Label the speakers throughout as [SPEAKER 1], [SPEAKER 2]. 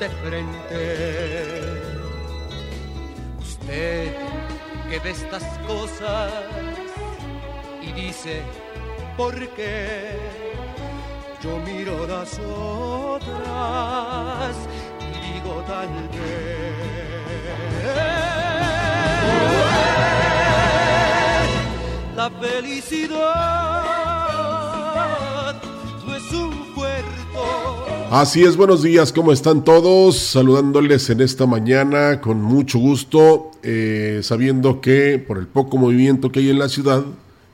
[SPEAKER 1] De frente que ve estas cosas y dice, ¿por qué? Yo miro las otras y digo tal vez. La felicidad
[SPEAKER 2] Así es, buenos días, ¿cómo están todos? Saludándoles en esta mañana con mucho gusto, eh, sabiendo que por el poco movimiento que hay en la ciudad,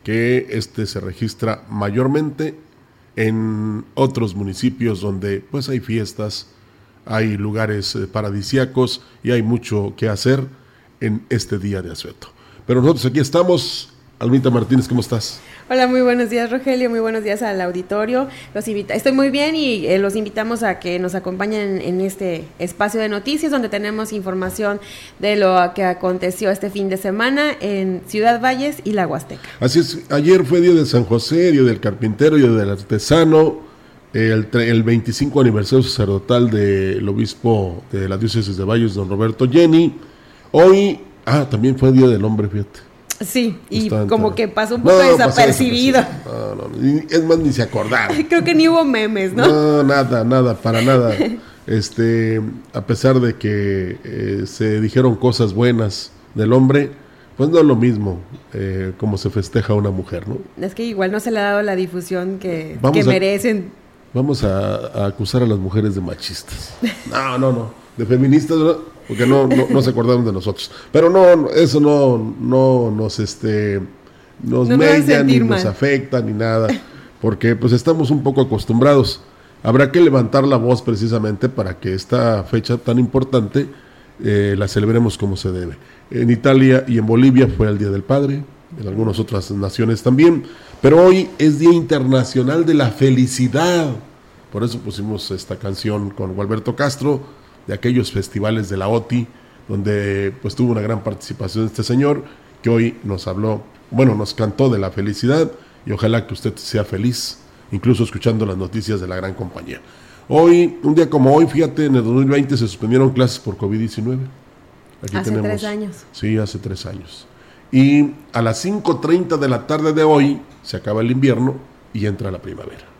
[SPEAKER 2] que este se registra mayormente en otros municipios donde pues hay fiestas, hay lugares eh, paradisíacos y hay mucho que hacer en este día de asueto. Pero nosotros aquí estamos. Almita Martínez, ¿cómo estás?
[SPEAKER 3] Hola, muy buenos días Rogelio, muy buenos días al auditorio. Los invita Estoy muy bien y eh, los invitamos a que nos acompañen en este espacio de noticias donde tenemos información de lo que aconteció este fin de semana en Ciudad Valles y la Huasteca.
[SPEAKER 2] Así es, ayer fue día de San José, día del carpintero, día del artesano, el, el 25 aniversario sacerdotal del obispo de la diócesis de Valles, don Roberto Jenny. Hoy, ah, también fue día del hombre, fíjate.
[SPEAKER 3] Sí, y como que pasó un poco desapercibido.
[SPEAKER 2] es más, ni se acordaron.
[SPEAKER 3] Creo que ni hubo memes, ¿no?
[SPEAKER 2] No, nada, nada, para nada. este, a pesar de que eh, se dijeron cosas buenas del hombre, pues no es lo mismo eh, como se festeja a una mujer, ¿no?
[SPEAKER 3] Es que igual no se le ha dado la difusión que, merecen.
[SPEAKER 2] Vamos a, acusar a las mujeres de machistas. No, no, no. De feministas, ¿no? porque no, no, se acordaron de nosotros. Pero no, eso no, no nos, este, nos media, ni nos afecta, ni nada, porque pues estamos un poco acostumbrados. Habrá que levantar la voz precisamente para que esta fecha tan importante eh, la celebremos como se debe. En Italia y en Bolivia fue el Día del Padre, en algunas otras naciones también, pero hoy es Día Internacional de la Felicidad. Por eso pusimos esta canción con Gualberto Castro, de aquellos festivales de la OTI, donde pues tuvo una gran participación este señor, que hoy nos habló, bueno, nos cantó de la felicidad y ojalá que usted sea feliz, incluso escuchando las noticias de la gran compañía. Hoy, un día como hoy, fíjate, en el 2020 se suspendieron clases por COVID-19.
[SPEAKER 3] hace tres años.
[SPEAKER 2] Sí, hace tres años. Y a las 5.30 de la tarde de hoy se acaba el invierno y entra la primavera.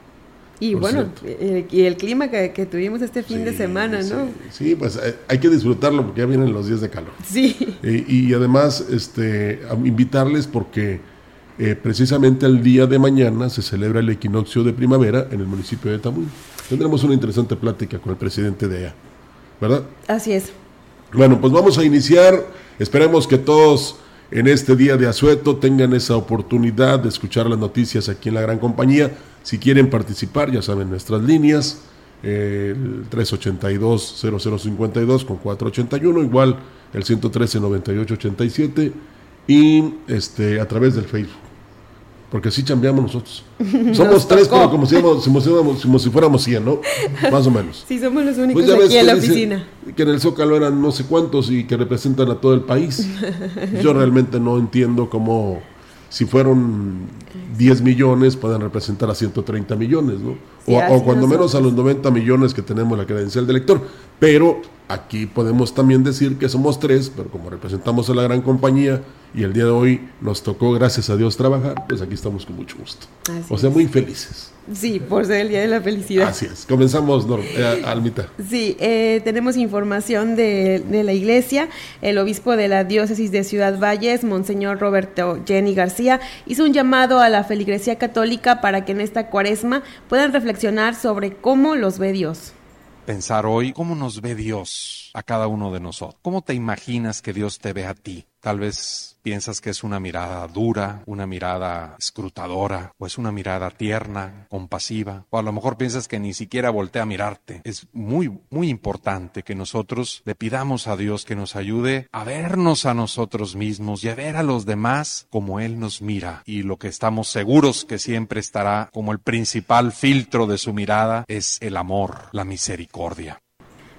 [SPEAKER 3] Y bueno, eh, y el clima que, tuvimos este fin de semana, ¿no?
[SPEAKER 2] Sí, pues eh, hay que disfrutarlo porque ya vienen los días de calor.
[SPEAKER 3] Sí.
[SPEAKER 2] y además, este, invitarles porque eh, precisamente el día de mañana se celebra el equinoccio de primavera en el municipio de Tamuy. Tendremos una interesante plática con el presidente de allá, ¿verdad?
[SPEAKER 3] Así es.
[SPEAKER 2] Bueno, pues vamos a iniciar. Esperemos que todos en este día de asueto tengan esa oportunidad de escuchar las noticias aquí en la gran compañía si quieren participar, ya saben nuestras líneas, el 382-0052 con 481, igual el 113-9887 y este, a través del Facebook. Porque así chambeamos nosotros. Somos tres, pero como si, como, si fuéramos 100, ¿no? Más o menos.
[SPEAKER 3] Sí, somos los únicos pues aquí en la oficina.
[SPEAKER 2] Que en el Zócalo eran no sé cuántos y que representan a todo el país. Yo realmente no entiendo cómo si fueron 10 millones, pueden representar a 130 millones, ¿no? o, cuando menos a los 90 millones que tenemos la credencial de elector. Pero aquí podemos también decir que somos tres, pero como representamos a la gran compañía y el día de hoy nos tocó, gracias a Dios, trabajar, pues aquí estamos con mucho gusto. o sea, muy felices.
[SPEAKER 3] Sí, por ser el Día de la Felicidad.
[SPEAKER 2] Así es. Comenzamos, eh, Almita.
[SPEAKER 3] Sí, eh, tenemos información de, de, la iglesia. El obispo de la diócesis de Ciudad Valles, Monseñor Roberto Jenny García, hizo un llamado a la feligresía católica para que en esta cuaresma puedan reflexionar sobre cómo los ve Dios.
[SPEAKER 4] Pensar hoy cómo nos ve Dios a cada uno de nosotros. ¿Cómo te imaginas que Dios te ve a ti? Tal vez piensas que es una mirada dura, una mirada escrutadora, o es una mirada tierna, compasiva, o a lo mejor piensas que ni siquiera voltea a mirarte. Es muy, muy importante que nosotros le pidamos a Dios que nos ayude a vernos a nosotros mismos y a ver a los demás como Él nos mira. Y lo que estamos seguros que siempre estará como el principal filtro de su mirada es el amor, la misericordia.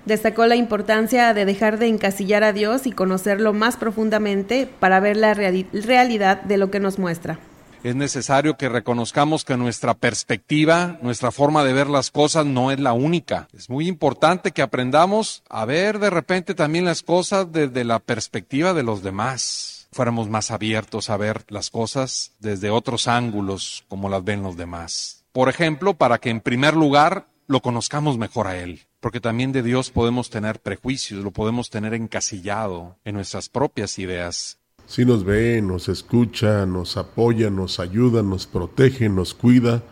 [SPEAKER 3] Destacó la importancia de dejar de encasillar a Dios y conocerlo más profundamente para ver la realidad de lo que nos muestra.
[SPEAKER 4] Es necesario que reconozcamos que nuestra perspectiva, nuestra forma de ver las cosas no es la única. Es muy importante que aprendamos a ver de repente también las cosas desde la perspectiva de los demás. Fuéramos más abiertos a ver las cosas desde otros ángulos como las ven los demás. Por ejemplo, para que en primer lugar lo conozcamos mejor a Él porque también de Dios podemos tener prejuicios, lo podemos tener encasillado en nuestras propias ideas.
[SPEAKER 2] Si nos ve, nos escucha, nos apoya, nos ayuda, nos protege, nos cuida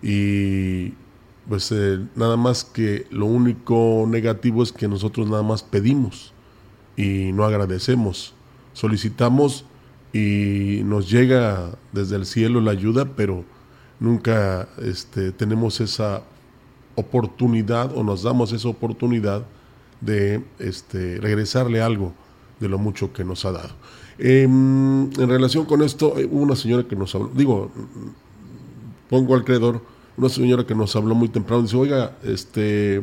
[SPEAKER 2] y pues eh, nada más que lo único negativo es que nosotros nada más pedimos y no agradecemos. Solicitamos y nos llega desde el cielo la ayuda, pero nunca este, tenemos esa oportunidad o nos damos esa oportunidad de este, regresarle algo de lo mucho que nos ha dado. Em, en relación con esto, eh, hubo una señora que nos habló, digo, pongo al creador, una señora que nos habló muy temprano, dice, oiga, este,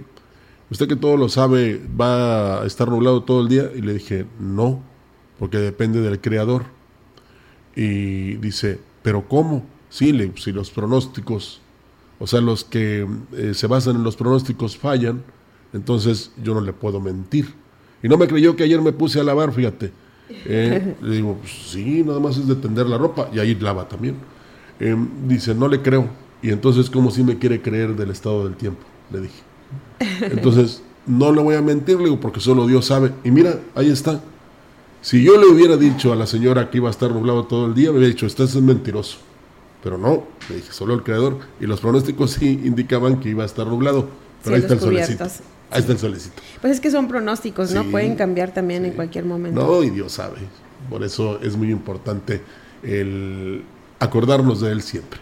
[SPEAKER 2] usted que todo lo sabe, va a estar nublado todo el día, y le dije, no, porque depende del creador. Y dice, pero ¿cómo? Sí, le, si los pronósticos o sea, los que eh, se basan en los pronósticos fallan, entonces yo no le puedo mentir. Y no me creyó que ayer me puse a lavar, fíjate. Eh, le digo, pues sí, nada más es de tender la ropa, y ahí lava también. Eh, dice, no le creo. Y entonces, ¿cómo si me quiere creer del estado del tiempo? Le dije. Entonces, no le voy a mentir, le digo, porque solo Dios sabe. Y mira, ahí está. Si yo le hubiera dicho a la señora que iba a estar nublado todo el día, me hubiera dicho, estás es mentiroso. Pero no, le dije, solo el creador. Y los pronósticos sí indicaban que iba a estar nublado. Pero ahí está el solecito. Ahí está el solecito.
[SPEAKER 3] Pues es que son pronósticos, ¿no? Pueden cambiar también en cualquier momento.
[SPEAKER 2] No, y Dios sabe. Por eso es muy importante el acordarnos de Él siempre.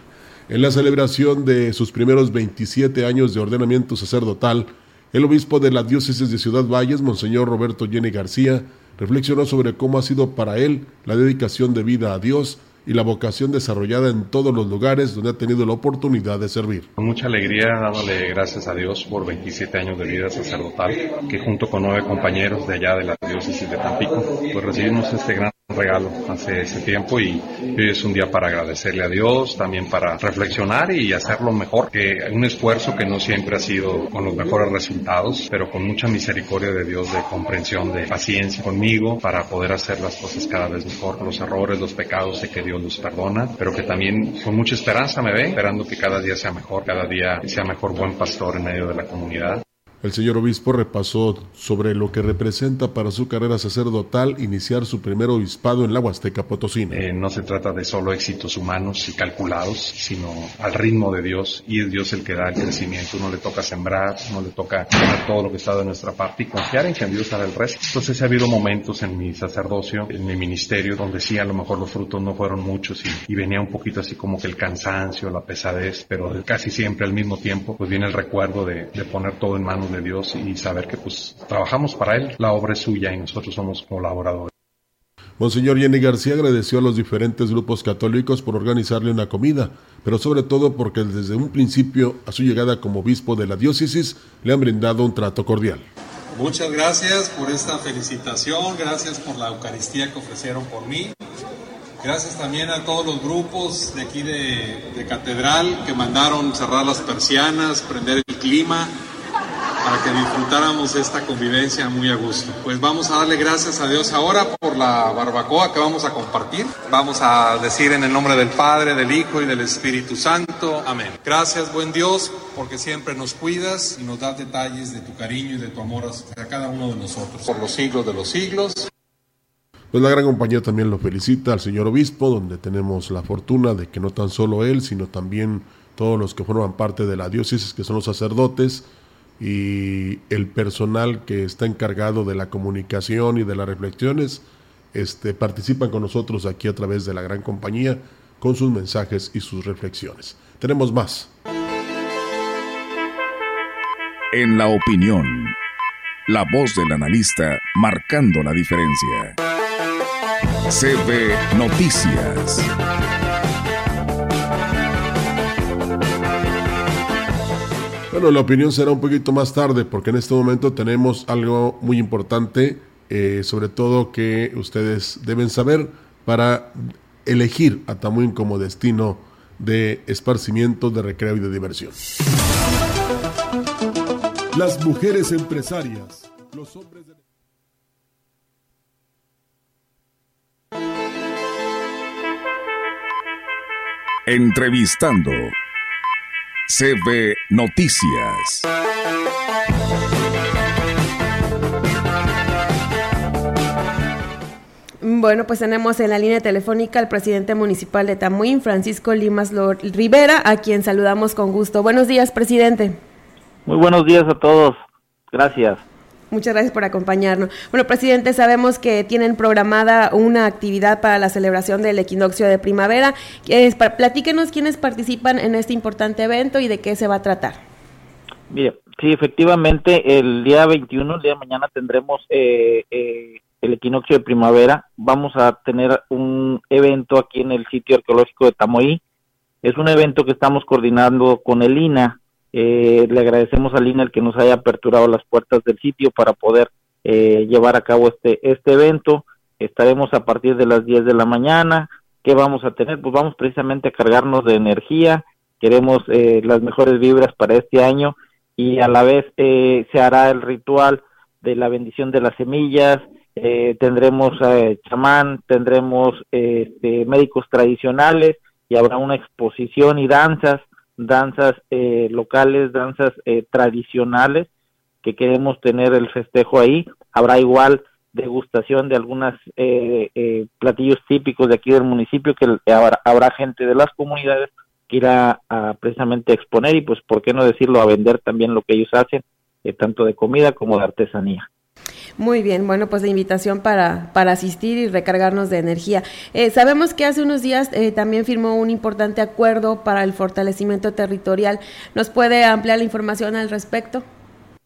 [SPEAKER 2] En la celebración de sus primeros 27 años de ordenamiento sacerdotal, el obispo de la diócesis de Ciudad Valles, Monseñor Roberto Jenny García, reflexionó sobre cómo ha sido para él la dedicación de vida a Dios y la vocación desarrollada en todos los lugares donde ha tenido la oportunidad de servir.
[SPEAKER 5] Con mucha alegría, dándole gracias a Dios por 27 años de vida sacerdotal, que junto con nueve compañeros de allá de la diócesis de Tampico, pues recibimos este gran regalo hace ese tiempo y hoy es un día para agradecerle a Dios, también para reflexionar y hacerlo mejor, que un esfuerzo que no siempre ha sido con los mejores resultados, pero con mucha misericordia de Dios, de comprensión, de paciencia conmigo para poder hacer las cosas cada vez mejor, los errores, los pecados, de que Dios los perdona, pero que también con mucha esperanza me ve, esperando que cada día sea mejor, cada día sea mejor buen pastor en medio de la comunidad.
[SPEAKER 2] El señor obispo repasó sobre lo que representa para su carrera sacerdotal iniciar su primer obispado en la Huasteca Potosina.
[SPEAKER 5] Eh, no se trata de solo éxitos humanos y calculados, sino al ritmo de Dios y es Dios el que da el crecimiento. Uno le toca sembrar, uno le toca hacer todo lo que está de nuestra parte y confiar en que Dios hará el resto. Entonces ha habido momentos en mi sacerdocio, en mi ministerio, donde sí a lo mejor los frutos no fueron muchos y, y venía un poquito así como que el cansancio, la pesadez, pero casi siempre al mismo tiempo pues viene el recuerdo de, de poner todo en manos de Dios y saber que pues trabajamos para Él, la obra es suya y nosotros somos colaboradores.
[SPEAKER 2] Monseñor Jenny García agradeció a los diferentes grupos católicos por organizarle una comida, pero sobre todo porque desde un principio, a su llegada como obispo de la diócesis, le han brindado un trato cordial.
[SPEAKER 6] Muchas gracias por esta felicitación, gracias por la Eucaristía que ofrecieron por mí.
[SPEAKER 4] Gracias también a todos los grupos de aquí de, de Catedral que mandaron cerrar las persianas, prender el clima para que disfrutáramos esta convivencia muy a gusto. Pues vamos a darle gracias a Dios ahora por la barbacoa que vamos a compartir. Vamos a decir en el nombre del Padre, del Hijo y del Espíritu Santo. Amén. Gracias, buen Dios, porque siempre nos cuidas y nos das detalles de tu cariño y de tu amor a cada uno de nosotros. Por los siglos de los siglos.
[SPEAKER 2] Pues la gran compañía también lo felicita al señor obispo, donde tenemos la fortuna de que no tan solo él, sino también todos los que forman parte de la diócesis, que son los sacerdotes, y el personal que está encargado de la comunicación y de las reflexiones este, participan con nosotros aquí a través de la gran compañía con sus mensajes y sus reflexiones. Tenemos más.
[SPEAKER 7] En la opinión, la voz del analista marcando la diferencia. CB Noticias.
[SPEAKER 2] Bueno, la opinión será un poquito más tarde porque en este momento tenemos algo muy importante, eh, sobre todo que ustedes deben saber para elegir a Tamuín como destino de esparcimiento, de recreo y de diversión. Las mujeres empresarias, los hombres de...
[SPEAKER 7] Entrevistando CB Noticias.
[SPEAKER 3] Bueno, pues tenemos en la línea telefónica al presidente municipal de Tamuín, Francisco Limas Rivera, a quien saludamos con gusto. Buenos días, presidente.
[SPEAKER 6] Muy buenos días a todos. Gracias.
[SPEAKER 3] Muchas gracias por acompañarnos. Bueno, presidente, sabemos que tienen programada una actividad para la celebración del equinoccio de primavera. platíquenos quiénes participan en este importante evento y de qué se va a tratar.
[SPEAKER 6] Mire, sí, efectivamente, el día 21, el día de mañana, tendremos eh, eh, el equinoccio de primavera. Vamos a tener un evento aquí en el sitio arqueológico de Tamoí. Es un evento que estamos coordinando con el INA, eh, le agradecemos a Lina el que nos haya aperturado las puertas del sitio para poder eh, llevar a cabo este, este evento. Estaremos a partir de las 10 de la mañana. ¿Qué vamos a tener? Pues vamos precisamente a cargarnos de energía. Queremos eh, las mejores vibras para este año y a la vez se hará el ritual de la bendición de las semillas. tendremos chamán, tendremos este, médicos tradicionales y habrá una exposición y danzas danzas eh, locales, danzas eh, tradicionales, que queremos tener el festejo ahí. Habrá igual degustación de algunos eh, platillos típicos de aquí del municipio que habrá, gente de las comunidades que irá a precisamente exponer y pues por qué no decirlo a vender también lo que ellos hacen tanto de comida como de artesanía.
[SPEAKER 3] Muy bien, bueno, pues la invitación para, para asistir y recargarnos de energía. Eh, sabemos que hace unos días eh, también firmó un importante acuerdo para el fortalecimiento territorial. ¿Nos puede ampliar la información al respecto?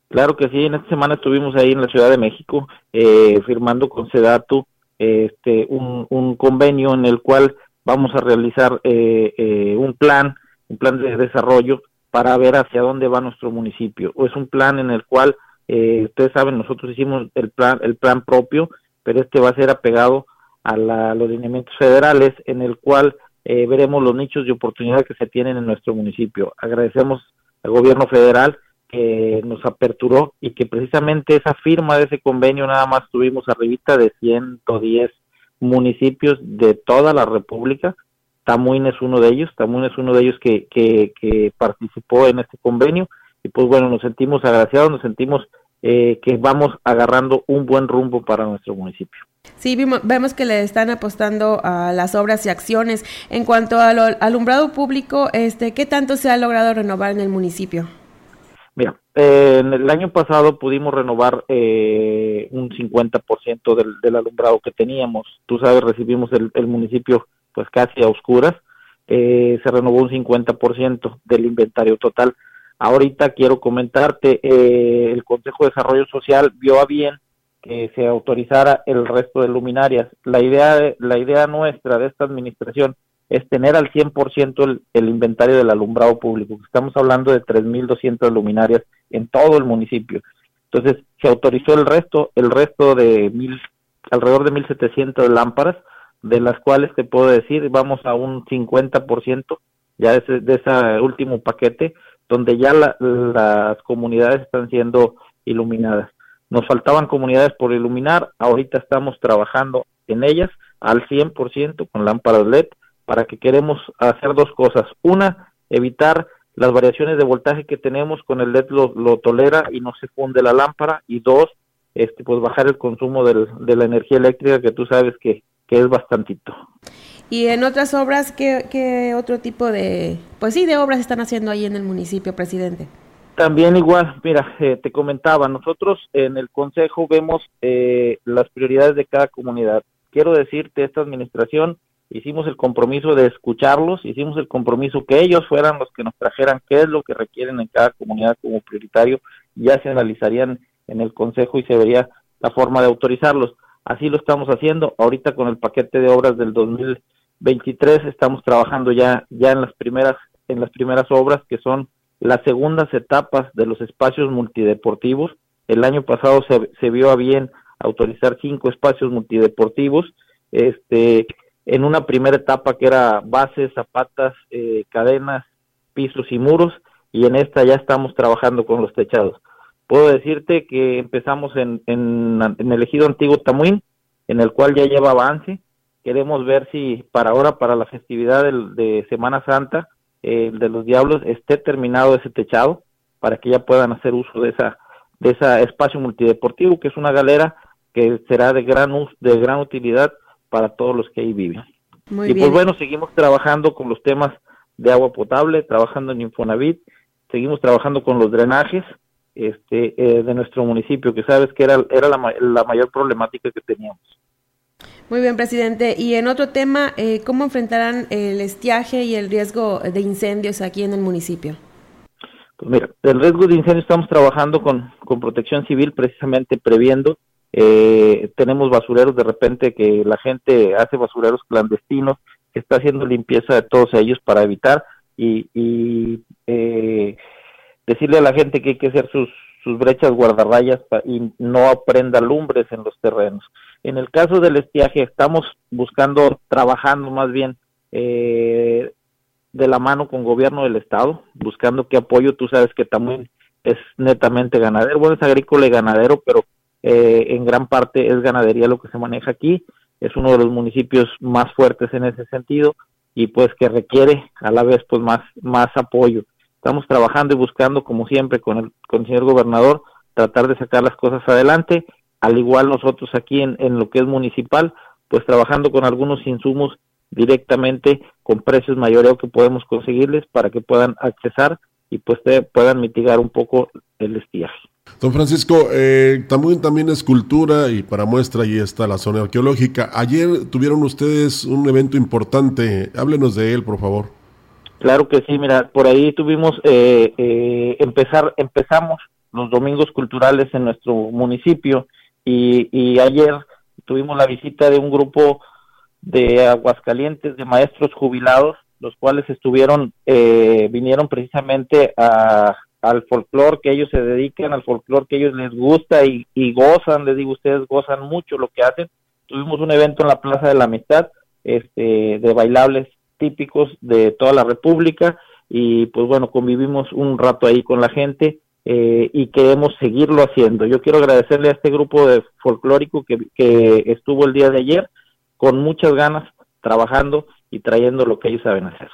[SPEAKER 6] Claro que sí, en esta semana estuvimos ahí en la Ciudad de México eh, firmando con Sedatu este, un, un, convenio en el cual vamos a realizar un plan, un plan de desarrollo para ver hacia dónde va nuestro municipio. Es un plan en el cual eh, ustedes saben, nosotros hicimos el plan, el plan propio, pero este va a ser apegado a, los lineamientos federales, en el cual eh, veremos los nichos de oportunidad que se tienen en nuestro municipio. Agradecemos al gobierno federal que nos aperturó y que precisamente esa firma de ese convenio nada más tuvimos arribita de 110 municipios de toda la República. Tamuín es uno de ellos, Tamuín es uno de ellos que, que, que participó en este convenio y pues bueno, nos sentimos agraciados, nos sentimos eh, que vamos agarrando un buen rumbo para nuestro municipio.
[SPEAKER 3] Sí, vemos que le están apostando a las obras y acciones. En cuanto al alumbrado público, este, ¿qué tanto se ha logrado renovar en el municipio?
[SPEAKER 6] Mira, eh, en el año pasado pudimos renovar eh, un 50% del, del alumbrado que teníamos. Tú sabes, recibimos el, el municipio pues casi a oscuras. Eh, se renovó un 50% del inventario total. Ahorita quiero comentarte, eh, el Consejo de Desarrollo Social vio a bien que se autorizara el resto de luminarias. La idea, la idea nuestra de esta administración es tener al 100% el, el inventario del alumbrado público. Estamos hablando de 3.200 luminarias en todo el municipio. Entonces, se autorizó el resto, el resto de mil, alrededor de 1.700 lámparas, de las cuales te puedo decir, vamos a un 50% ya de de ese último paquete, donde ya las comunidades están siendo iluminadas. Nos faltaban comunidades por iluminar, ahorita estamos trabajando en ellas al 100% con lámparas LED para que queremos hacer dos cosas. Una, evitar las variaciones de voltaje que tenemos con el LED lo, tolera y no se funde la lámpara y dos, este, pues bajar el consumo de la energía eléctrica que tú sabes que, que es bastantito.
[SPEAKER 3] Y en otras obras, ¿qué, ¿qué, otro tipo de, pues sí, de obras están haciendo ahí en el municipio, presidente?
[SPEAKER 6] También igual, mira, eh, te comentaba, nosotros en el Consejo vemos eh, las prioridades de cada comunidad. Quiero decirte, esta administración hicimos el compromiso de escucharlos, hicimos el compromiso que ellos fueran los que nos trajeran qué es lo que requieren en cada comunidad como prioritario, ya se analizarían en el Consejo y se vería la forma de autorizarlos. Así lo estamos haciendo. Ahorita con el paquete de obras del 2023 estamos trabajando ya ya en las primeras en las primeras obras que son las segundas etapas de los espacios multideportivos. El año pasado se, se vio a bien autorizar cinco espacios multideportivos, este, en una primera etapa que era bases, zapatas, eh, cadenas, pisos y muros, y en esta ya estamos trabajando con los techados. Puedo decirte que empezamos en, en, en el ejido antiguo Tamuín, en el cual ya lleva avance. Queremos ver si para ahora, para la festividad de Semana Santa, el de los Diablos esté terminado ese techado para que ya puedan hacer uso de esa de ese espacio multideportivo que es una galera que será de gran de gran utilidad para todos los que ahí viven. y pues bueno, seguimos trabajando con los temas de agua potable, trabajando en Infonavit, seguimos trabajando con los drenajes este eh, de nuestro municipio, que sabes que era era la, la mayor problemática que teníamos.
[SPEAKER 3] Muy bien, presidente. Y en otro tema, eh, ¿cómo enfrentarán el estiaje y el riesgo de incendios aquí en el municipio?
[SPEAKER 6] Pues mira, el riesgo de incendios estamos trabajando con, con protección civil precisamente previendo. Eh, tenemos basureros de repente que la gente hace basureros clandestinos, que está haciendo limpieza de todos ellos para evitar y, y eh, decirle a la gente que hay que hacer sus, sus brechas guardarrayas y no aprenda lumbres en los terrenos. En el caso del estiaje estamos buscando, trabajando más bien eh, de la mano con gobierno del estado, buscando qué apoyo. Tú sabes que también es netamente ganadero, bueno, es agrícola y ganadero, pero eh, en gran parte es ganadería lo que se maneja aquí. Es uno de los municipios más fuertes en ese sentido y pues que requiere a la vez pues más más apoyo. Estamos trabajando y buscando como siempre con el con el señor gobernador tratar de sacar las cosas adelante al igual nosotros aquí en, en lo que es municipal, pues trabajando con algunos insumos directamente con precios mayores que podemos conseguirles para que puedan accesar y pues puedan mitigar un poco el estiaje.
[SPEAKER 2] Don Francisco, eh, también, también es cultura y para muestra ahí está la zona arqueológica. Ayer tuvieron ustedes un evento importante, háblenos de él, por favor.
[SPEAKER 6] Claro que sí, mira, por ahí tuvimos, eh, eh, empezar, empezamos los domingos culturales en nuestro municipio y, ayer tuvimos la visita de un grupo de Aguascalientes de maestros jubilados, los cuales estuvieron, eh, vinieron precisamente a, al folclore que ellos se dedican, al folclore que ellos les gusta y, y, gozan, les digo, ustedes gozan mucho lo que hacen. Tuvimos un evento en la Plaza de la Amistad, este, de bailables típicos de toda la República y pues bueno, convivimos un rato ahí con la gente eh, y queremos seguirlo haciendo. Yo quiero agradecerle a este grupo de folclórico que, que estuvo el día de ayer con muchas ganas trabajando y trayendo lo que ellos saben hacer.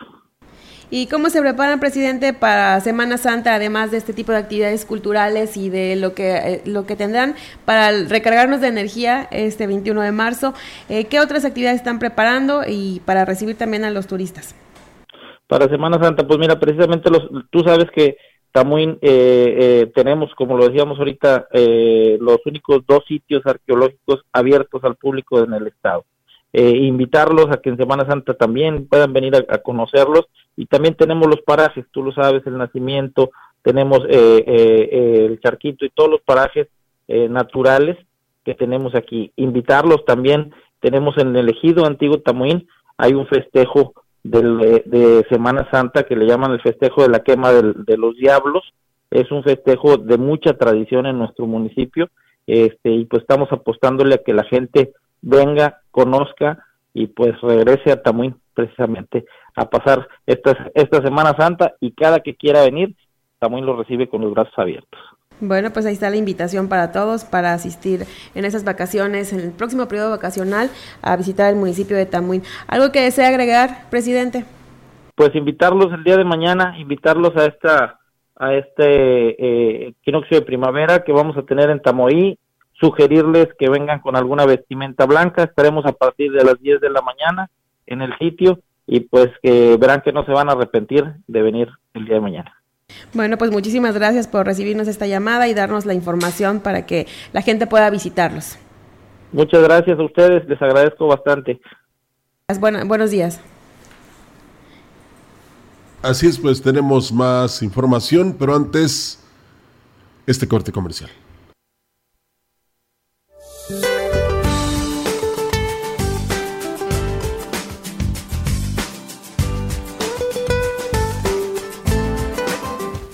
[SPEAKER 3] ¿Y cómo se preparan, presidente, para Semana Santa, además de este tipo de actividades culturales y de lo que, eh, lo que tendrán para recargarnos de energía este 21 de marzo? Eh, ¿Qué otras actividades están preparando y para recibir también a los turistas?
[SPEAKER 6] Para Semana Santa, pues mira, precisamente los, tú sabes que muy eh, eh, tenemos, como lo decíamos ahorita, eh, los únicos dos sitios arqueológicos abiertos al público en el estado. invitarlos a que en Semana Santa también puedan venir a, conocerlos y también tenemos los parajes, tú lo sabes, el nacimiento, tenemos el charquito y todos los parajes naturales que tenemos aquí. Invitarlos también, tenemos en el ejido antiguo Tamuín, hay un festejo de, Semana Santa que le llaman el festejo de la quema de los diablos. Es un festejo de mucha tradición en nuestro municipio este, y pues estamos apostándole a que la gente venga, conozca y pues regrese a Tamuín precisamente a pasar esta, esta Semana Santa y cada que quiera venir, Tamuín lo recibe con los brazos abiertos.
[SPEAKER 3] Bueno, pues ahí está la invitación para todos para asistir en esas vacaciones, en el próximo periodo vacacional, a visitar el municipio de Tamuín. ¿Algo que desea agregar, presidente?
[SPEAKER 6] Pues invitarlos el día de mañana, invitarlos a esta a este eh, equinoccio de primavera que vamos a tener en Tamoí, sugerirles que vengan con alguna vestimenta blanca, estaremos a partir de las 10 de la mañana en el sitio y pues que verán que no se van a arrepentir de venir el día de mañana.
[SPEAKER 3] Bueno, pues muchísimas gracias por recibirnos esta llamada y darnos la información para que la gente pueda visitarlos.
[SPEAKER 6] Muchas gracias a ustedes, les agradezco bastante.
[SPEAKER 3] buenos días.
[SPEAKER 2] Así es, pues tenemos más información, pero antes, este corte comercial.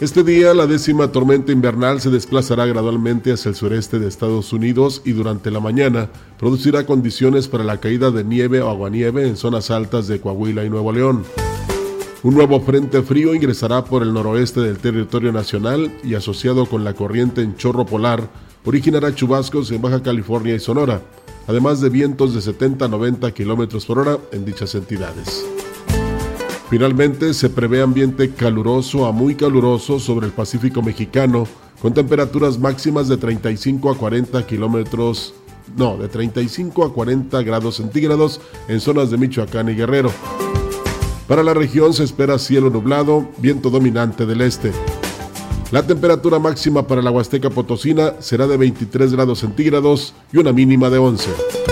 [SPEAKER 2] Este día la décima tormenta invernal se desplazará gradualmente hacia el sureste de Estados Unidos y durante la mañana producirá condiciones para la caída de nieve o aguanieve en zonas altas de Coahuila y Nuevo León. Un nuevo frente frío ingresará por el noroeste del territorio nacional y asociado con la corriente en chorro polar originará chubascos en Baja California y Sonora, además de vientos de 70 a 90 kilómetros por hora en dichas entidades. Finalmente, se prevé ambiente caluroso a muy caluroso sobre el Pacífico mexicano, con temperaturas máximas de 35 a 40 kilómetros, no, de 35 a 40 grados centígrados en zonas de Michoacán y Guerrero. Para la región se espera cielo nublado, viento dominante del este. La temperatura máxima para la Huasteca Potosina será de 23 grados centígrados y una mínima de 11.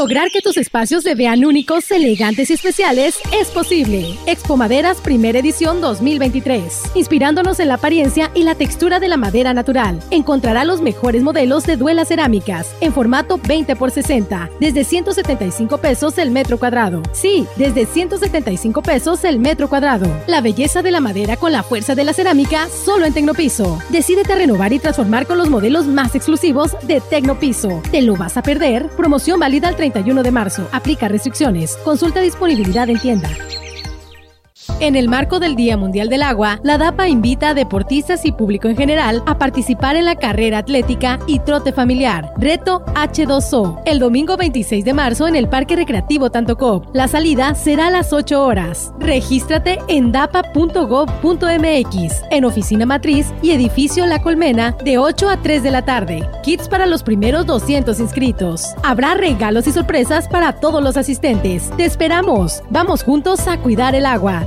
[SPEAKER 8] Lograr que tus espacios se vean únicos, elegantes y especiales es posible. Expo Maderas Primera Edición 2023. Inspirándonos en la apariencia y la textura de la madera natural. Encontrará los mejores modelos de duelas cerámicas en formato 20 x 60, desde 175 pesos el metro cuadrado. Sí, desde 175 pesos el metro cuadrado. La belleza de la madera con la fuerza de la cerámica solo en Tecnopiso. Decídete a renovar y transformar con los modelos más exclusivos de Tecnopiso. ¿Te lo vas a perder? Promoción válida al 30 31 de marzo. Aplica restricciones. Consulta disponibilidad en tienda. En el marco del Día Mundial del Agua, la DAPA invita a deportistas y público en general a participar en la carrera atlética y trote familiar, Reto H2O, el domingo 26 de marzo en el Parque Recreativo Tantocop. La salida será a las 8 horas. Regístrate en dapa.gov.mx, en Oficina Matriz y Edificio La Colmena, de 8 a 3 de la tarde. Kits para los primeros 200 inscritos. Habrá regalos y sorpresas para todos los asistentes. Te esperamos. Vamos juntos a cuidar el agua.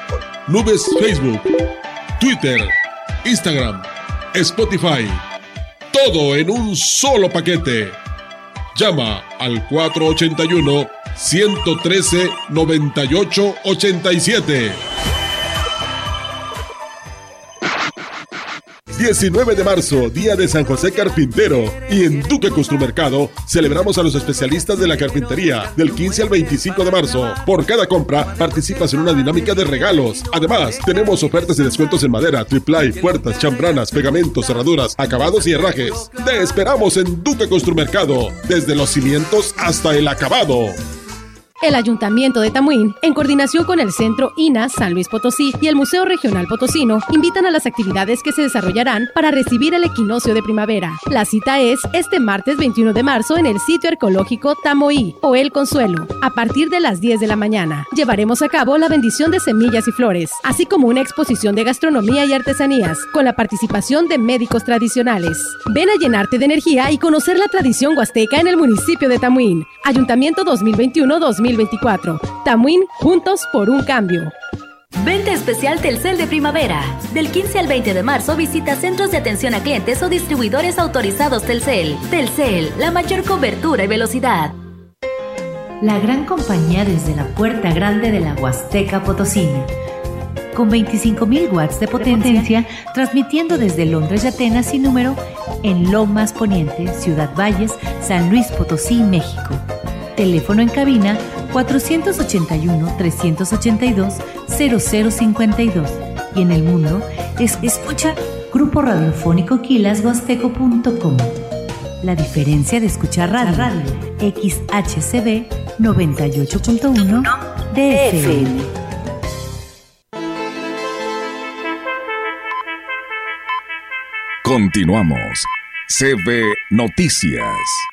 [SPEAKER 2] Nubes Facebook, Twitter, Instagram, Spotify. Todo en un solo paquete. Llama al 481 113 9887. 19 de marzo, Día de San José Carpintero. Y en Duque Construmercado celebramos a los especialistas de la carpintería del 15 al 25 de marzo. Por cada compra participas en una dinámica de regalos. Además, tenemos ofertas y descuentos en madera, triplay, puertas, chambranas, pegamentos, cerraduras, acabados y herrajes. Te esperamos en Duque Construmercado, desde los cimientos hasta el acabado.
[SPEAKER 8] El Ayuntamiento de Tamuín, en coordinación con el Centro INA San Luis Potosí y el Museo Regional Potosino, invitan a las actividades que se desarrollarán para recibir el equinoccio de primavera. La cita es este martes 21 de marzo en el sitio arqueológico Tamoí o El Consuelo, a partir de las 10 de la mañana. Llevaremos a cabo la bendición de semillas y flores, así como una exposición de gastronomía y artesanías, con la participación de médicos tradicionales. Ven a llenarte de energía y conocer la tradición huasteca en el municipio de Tamuín. Ayuntamiento 2021-2022. 2024. Tamuín, juntos por un cambio.
[SPEAKER 9] Venta especial Telcel de primavera. Del 15 al 20 de marzo visita centros de atención a clientes o distribuidores autorizados Telcel. Telcel, la mayor cobertura y velocidad.
[SPEAKER 10] La gran compañía desde la puerta grande de la Huasteca Potosina. Con 25.000 watts de potencia, transmitiendo desde Londres y Atenas sin número en Lomas Poniente, Ciudad Valles, San Luis Potosí, México. Teléfono en cabina 481-382-0052. Y en el mundo, es, escucha Grupo Radiofónico Quilasguasteco.com. La diferencia de escuchar radio, radio XHCB 98.1 DFM.
[SPEAKER 7] Continuamos. CB Noticias.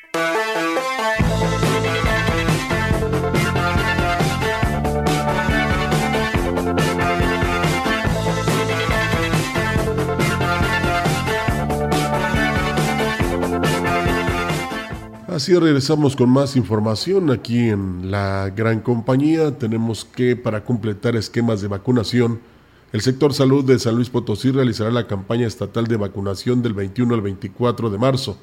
[SPEAKER 2] Así regresamos con más información aquí en la gran compañía. Tenemos que para completar esquemas de vacunación, el sector salud de San Luis Potosí realizará la campaña estatal de vacunación del 21 al 24 de marzo,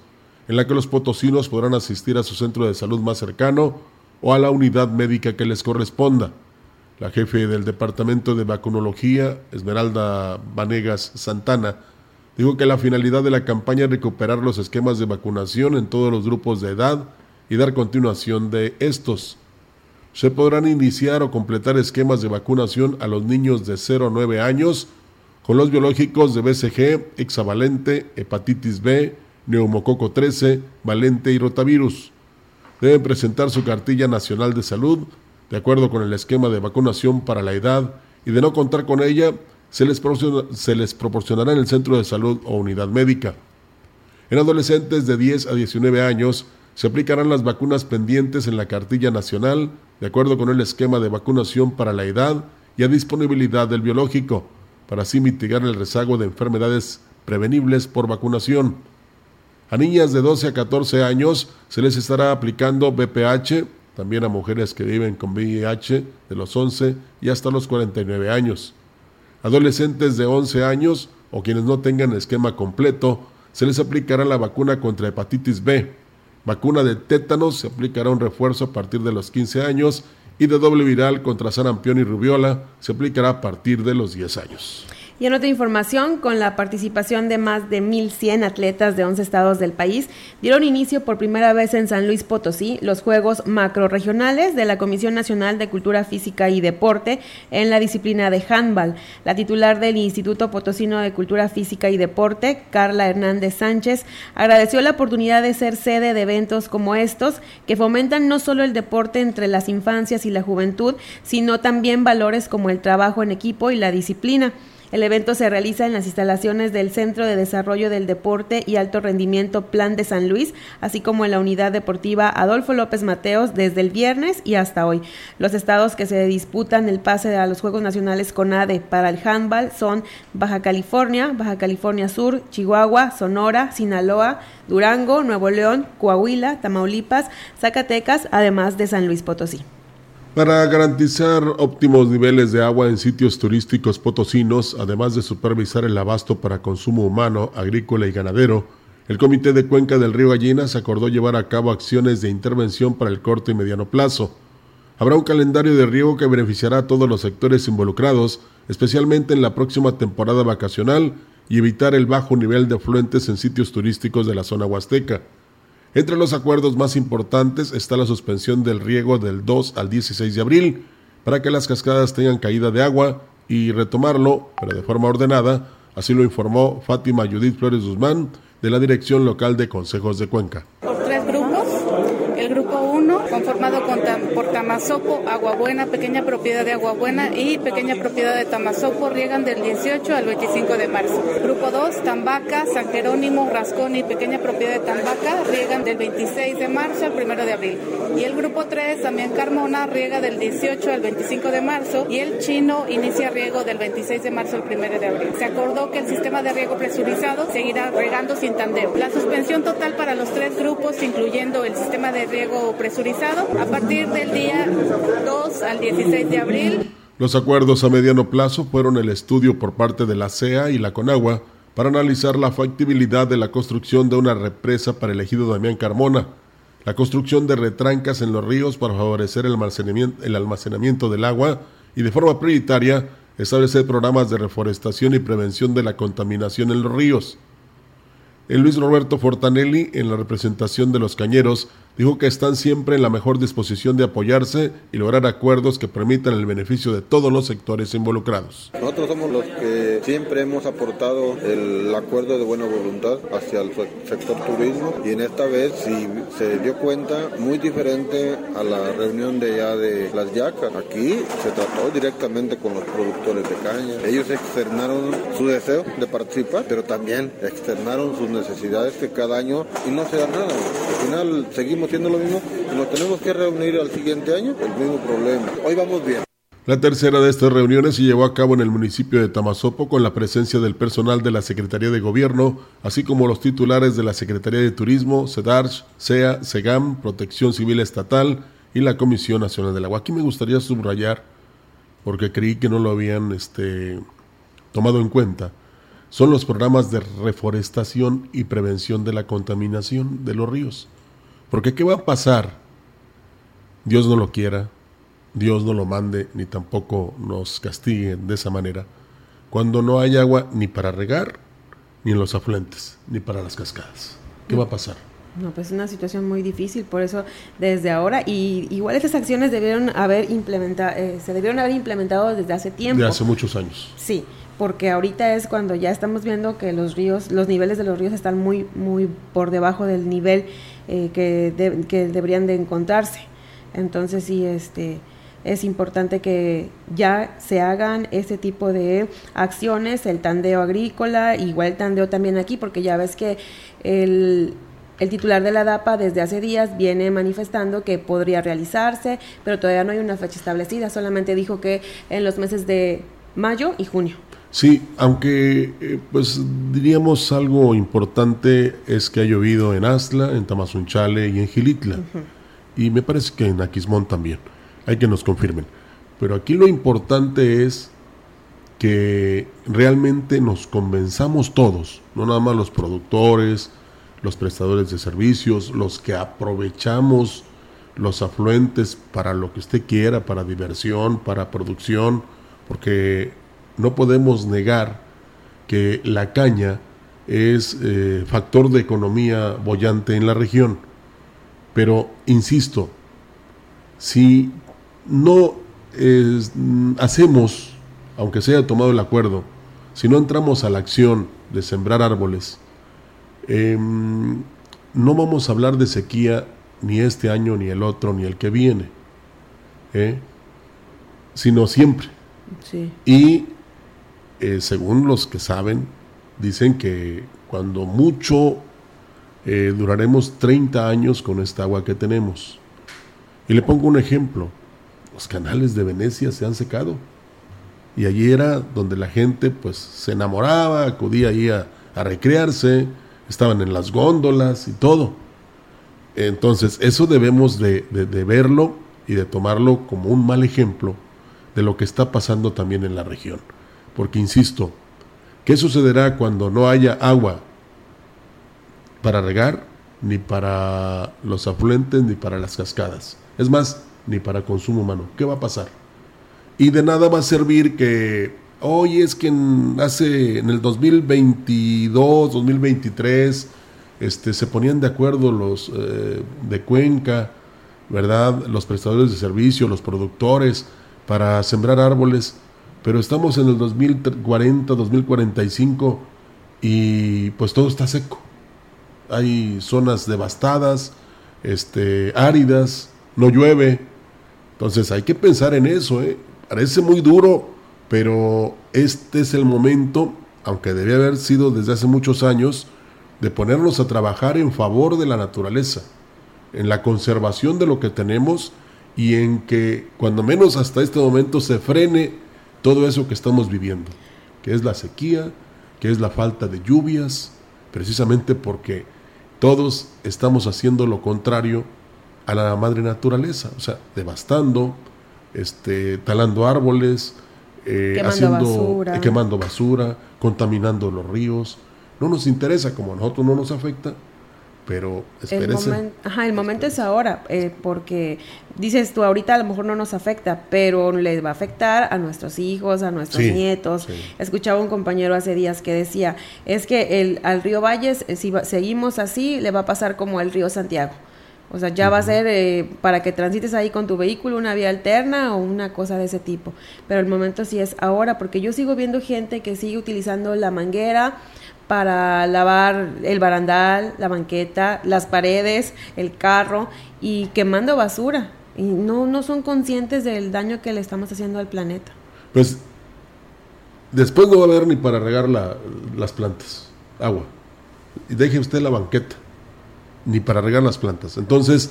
[SPEAKER 2] en la que los potosinos podrán asistir a su centro de salud más cercano o a la unidad médica que les corresponda. La jefe del Departamento de Vacunología, Esmeralda Vanegas Santana, Digo que la finalidad de la campaña es recuperar los esquemas de vacunación en todos los grupos de edad y dar continuación de estos. Se podrán iniciar o completar esquemas de vacunación a los niños de 0 a 9 años con los biológicos de BCG, hexavalente, hepatitis B, neumococo 13, valente y rotavirus. Deben presentar su cartilla nacional de salud de acuerdo con el esquema de vacunación para la edad y de no contar con ella, se les, se proporcionará en el centro de salud o unidad médica. En adolescentes de 10 a 19 años se aplicarán las vacunas pendientes en la cartilla nacional de acuerdo con el esquema de vacunación para la edad y a disponibilidad del biológico, para así mitigar el rezago de enfermedades prevenibles por vacunación. A niñas de 12 a 14 años se les estará aplicando BPH, también a mujeres que viven con VIH de los 11 y hasta los 49 años. Adolescentes de 11 años o quienes no tengan esquema completo, se les aplicará la vacuna contra hepatitis B. Vacuna de tétanos se aplicará un refuerzo a partir de los 15 años y de doble viral contra sarampión y rubiola se aplicará a partir de los 10 años.
[SPEAKER 3] Y en otra información, con la participación de más de 1.100 atletas de 11 estados del país, dieron inicio por primera vez en San Luis Potosí los Juegos Macroregionales de la Comisión Nacional de Cultura Física y Deporte en la disciplina de handball. La titular del Instituto Potosino de Cultura Física y Deporte, Carla Hernández Sánchez, agradeció la oportunidad de ser sede de eventos como estos, que fomentan no solo el deporte entre las infancias y la juventud, sino también valores como el trabajo en equipo y la disciplina. El evento se realiza en las instalaciones del Centro de Desarrollo del Deporte y Alto Rendimiento Plan de San Luis, así como en la unidad deportiva Adolfo López Mateos desde el viernes y hasta hoy. Los estados que se disputan el pase a los Juegos Nacionales CONADE para el handball son Baja California, Baja California Sur, Chihuahua, Sonora, Sinaloa, Durango, Nuevo León, Coahuila, Tamaulipas, Zacatecas, además de San Luis Potosí.
[SPEAKER 2] Para garantizar óptimos niveles de agua en sitios turísticos potosinos, además de supervisar el abasto para consumo humano, agrícola y ganadero, el Comité de Cuenca del Río Gallinas acordó llevar a cabo acciones de intervención para el corto y mediano plazo. Habrá un calendario de riego que beneficiará a todos los sectores involucrados, especialmente en la próxima temporada vacacional, y evitar el bajo nivel de afluentes en sitios turísticos de la zona huasteca. Entre los acuerdos más importantes está la suspensión del riego del 2 al 16 de abril para que las cascadas tengan caída de agua y retomarlo, pero de forma ordenada, así lo informó Fátima Judith Flores Guzmán de la Dirección Local de Consejos de Cuenca.
[SPEAKER 11] Por tres grupos, el grupo 1 conformado con, por Tamazopo, Aguabuena, pequeña propiedad de Aguabuena y pequeña propiedad de Tamazopo riegan del 18 al 25 de marzo. Grupo 2, Tambaca, San Jerónimo, Rascón y pequeña propiedad de Tambaca riegan del 26 de marzo al 1 de abril. Y el grupo 3, también Carmona, riega del 18 al 25 de marzo y el Chino inicia riego del 26 de marzo al 1 de abril. Se acordó que el sistema de riego presurizado seguirá regando sin tandeo. La suspensión total para los tres grupos, incluyendo el sistema de riego presurizado, a partir del día 2 al 16 de abril.
[SPEAKER 2] Los acuerdos a mediano plazo fueron el estudio por parte de la CEA y la CONAGUA para analizar la factibilidad de la construcción de una represa para el ejido Damián Carmona, la construcción de retrancas en los ríos para favorecer el almacenamiento, el almacenamiento del agua y de forma prioritaria establecer programas de reforestación y prevención de la contaminación en los ríos. El Luis Roberto Fortanelli, en la representación de los cañeros, dijo que están siempre en la mejor disposición de apoyarse y lograr acuerdos que permitan el beneficio de todos los sectores involucrados.
[SPEAKER 12] Nosotros somos los que siempre hemos aportado el acuerdo de buena voluntad hacia el sector turismo y en esta vez si se dio cuenta muy diferente a la reunión de ya de las yacas. Aquí se trató directamente con los productores de caña. Ellos externaron su deseo de participar, pero también externaron sus necesidades que cada año y no se da nada. Al final seguimos haciendo lo mismo tenemos que reunir al siguiente año, el mismo problema. Hoy vamos bien.
[SPEAKER 2] La tercera de estas reuniones se llevó a cabo en el municipio de Tamazopo con la presencia del personal de la Secretaría de Gobierno, así como los titulares de la Secretaría de Turismo, CEDARCH, SEA, SEGAM, Protección Civil Estatal y la Comisión Nacional del Agua. Aquí me gustaría subrayar, porque creí que no lo habían este, tomado en cuenta, son los programas de reforestación y prevención de la contaminación de los ríos. Porque ¿qué va a pasar? Dios no lo quiera, Dios no lo mande, ni tampoco nos castigue de esa manera, cuando no hay agua ni para regar, ni en los afluentes, ni para las cascadas. ¿Qué va a pasar?
[SPEAKER 3] No, pues es una situación muy difícil, por eso desde ahora, y igual esas acciones debieron haber implementado, eh, se debieron haber implementado desde hace tiempo.
[SPEAKER 2] De hace muchos años.
[SPEAKER 3] Sí, porque ahorita es cuando ya estamos viendo que los ríos, los niveles de los ríos están muy, muy por debajo del nivel eh, que, que deberían de encontrarse. Entonces sí, este es importante que ya se hagan ese tipo de acciones, el tandeo agrícola, igual tandeo también aquí, porque ya ves que el, el titular de la DAPA desde hace días viene manifestando que podría realizarse, pero todavía no hay una fecha establecida, solamente dijo que en los meses de mayo y junio.
[SPEAKER 2] Sí, aunque eh, pues diríamos algo importante es que ha llovido en Astla, en Tamazunchale y en Gilitla. Y me parece que en Aquismón también. Hay que nos confirmen. Pero aquí lo importante es que realmente nos convenzamos todos, no nada más los productores, los prestadores de servicios, los que aprovechamos los afluentes para lo que usted quiera, para diversión, para producción, porque no podemos negar que la caña es eh, factor de economía bollante en la región. Pero, insisto, si no hacemos, aunque se haya tomado el acuerdo, si no entramos a la acción de sembrar árboles, em, no vamos a hablar de sequía ni este año, ni el otro, ni el que viene, ¿eh? sino siempre. Y eh, según los que saben, dicen que cuando mucho eh, duraremos 30 años con esta agua que tenemos. Y le pongo un ejemplo, los canales de Venecia se han secado. Y allí era donde la gente pues se enamoraba, acudía ahí a, recrearse, estaban en las góndolas y todo. Entonces eso debemos de verlo y de tomarlo como un mal ejemplo de lo que está pasando también en la región. Porque, insisto, ¿qué sucederá cuando no haya agua para regar, ni para los afluentes, ni para las cascadas? Es más, ni para consumo humano. ¿Qué va a pasar? Y de nada va a servir que hoy es que en, hace en el 2022, 2023, este, se ponían de acuerdo los eh, de Cuenca, ¿verdad? Los prestadores de servicio, los productores, para sembrar árboles, pero estamos en el 2040, 2045 y pues todo está seco. Hay zonas devastadas, este, áridas, no llueve. Entonces hay que pensar en eso, ¿eh? Parece muy duro, pero este es el momento, aunque debía haber sido desde hace muchos años, de ponernos a trabajar en favor de la naturaleza, en la conservación de lo que tenemos y en que cuando menos hasta este momento se frene todo eso que estamos viviendo, que es la sequía, que es la falta de lluvias, precisamente porque todos estamos haciendo lo contrario a la madre naturaleza, o sea, devastando, este, talando árboles, eh,
[SPEAKER 3] Quemando
[SPEAKER 2] haciendo,
[SPEAKER 3] basura.
[SPEAKER 2] eh, quemando basura, contaminando los ríos. No nos interesa, como a nosotros no nos afecta, pero
[SPEAKER 3] El, momen- ajá, el momento es ahora, eh, porque dices tú, ahorita a lo mejor no nos afecta, pero les va a afectar a nuestros hijos, a nuestros
[SPEAKER 2] Sí,
[SPEAKER 3] nietos.
[SPEAKER 2] sí.
[SPEAKER 3] Escuchaba un compañero hace días que decía, es que el, al río Valles, eh, si va- seguimos así, le va a pasar como al río Santiago. O sea, ya va a ser eh, para que transites ahí con tu vehículo una vía alterna o una cosa de ese tipo. Pero el momento sí es ahora, porque yo sigo viendo gente que sigue utilizando la manguera para lavar el barandal, la banqueta, las paredes, el carro y quemando basura. Y no, no son conscientes del daño que le estamos haciendo al planeta.
[SPEAKER 2] Pues después no va a haber ni para regar la- las plantas, agua. Y deje usted la banqueta, ni para regar las plantas. Entonces,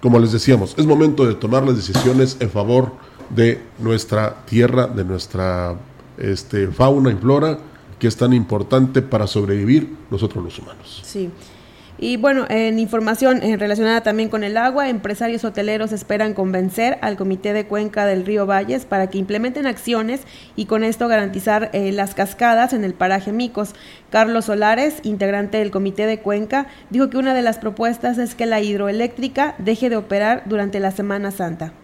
[SPEAKER 2] como les decíamos, es momento de tomar las decisiones en favor de nuestra tierra, de nuestra este, fauna y flora, que es tan importante para sobrevivir nosotros los humanos.
[SPEAKER 3] Sí. Y bueno, en información eh, relacionada también con el agua, empresarios hoteleros esperan convencer al Comité de Cuenca del Río Valles para que implementen acciones y con esto garantizar eh, las cascadas en el paraje Micos. Carlos Solares, integrante del Comité de Cuenca, dijo que una de las propuestas es que la hidroeléctrica deje de operar durante la Semana Santa.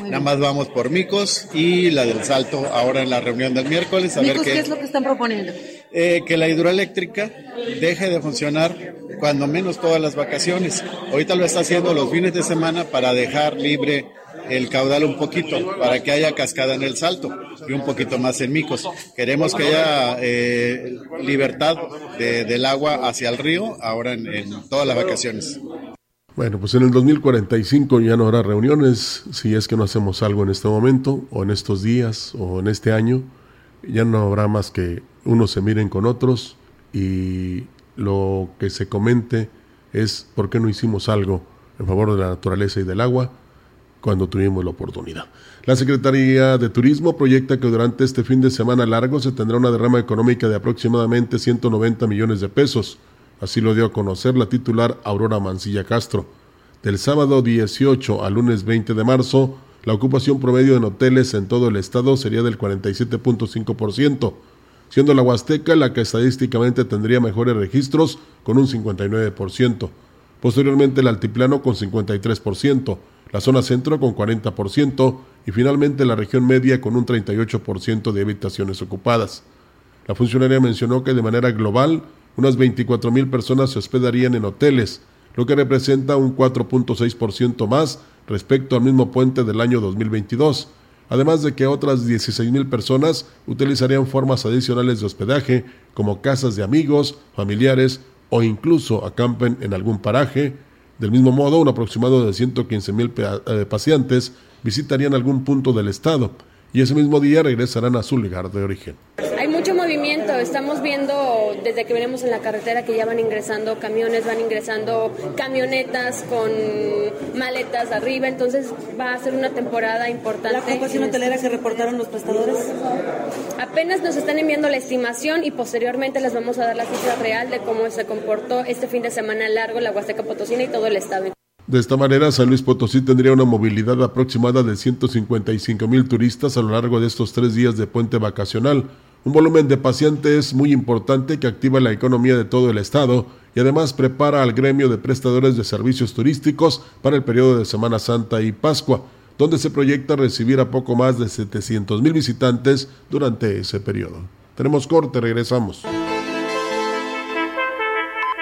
[SPEAKER 13] Nada más vamos por Micos y la del Salto ahora en la reunión del miércoles. A ver qué,
[SPEAKER 14] ¿qué es lo que están proponiendo?
[SPEAKER 13] eh, que la hidroeléctrica deje de funcionar cuando menos todas las vacaciones. Ahorita lo está haciendo los fines de semana para dejar libre el caudal un poquito, para que haya cascada en el Salto y un poquito más en Micos. Queremos que haya eh, libertad de- del agua hacia el río ahora en, en todas las vacaciones.
[SPEAKER 2] Bueno, pues en el 2045 ya no habrá reuniones si es que no hacemos algo en este momento, o en estos días, o en este año. Ya no habrá más que unos se miren con otros y lo que se comente es por qué no hicimos algo en favor de la naturaleza y del agua cuando tuvimos la oportunidad. La Secretaría de Turismo proyecta que durante este fin de semana largo se tendrá una derrama económica de aproximadamente 190 millones de pesos. Así lo dio a conocer la titular Aurora Mancilla Castro. Del sábado 18 al lunes 20 de marzo, la ocupación promedio en hoteles en todo el estado sería del 47.5%, siendo la Huasteca la que estadísticamente tendría mejores registros con un 59%. Posteriormente el altiplano con 53%, la zona centro con 40% y finalmente la región media con un 38% de habitaciones ocupadas. La funcionaria mencionó que de manera global unas 24 mil personas se hospedarían en hoteles, lo que representa un 4.6% más respecto al mismo puente del año 2022, además de que otras 16 mil personas utilizarían formas adicionales de hospedaje como casas de amigos, familiares o incluso acampen en algún paraje. Del mismo modo, un aproximado de 115 mil pacientes visitarían algún punto del estado y ese mismo día regresarán a su lugar de origen.
[SPEAKER 15] Estamos viendo desde que venimos en la carretera que ya van ingresando camiones, van ingresando camionetas con maletas arriba, entonces va a ser una temporada importante.
[SPEAKER 14] ¿La ocupación hotelera que reportaron los prestadores?
[SPEAKER 15] Apenas nos están enviando la estimación y posteriormente les vamos a dar la cifra real de cómo se comportó este fin de semana largo la Huasteca Potosina y todo el estado.
[SPEAKER 2] De esta manera, San Luis Potosí tendría una movilidad aproximada de 155 mil turistas a lo largo de estos tres días de puente vacacional, un volumen de pacientes muy importante que activa la economía de todo el estado y además prepara al gremio de prestadores de servicios turísticos para el periodo de Semana Santa y Pascua, donde se proyecta recibir a poco más de 700 mil visitantes durante ese periodo. Tenemos corte, regresamos.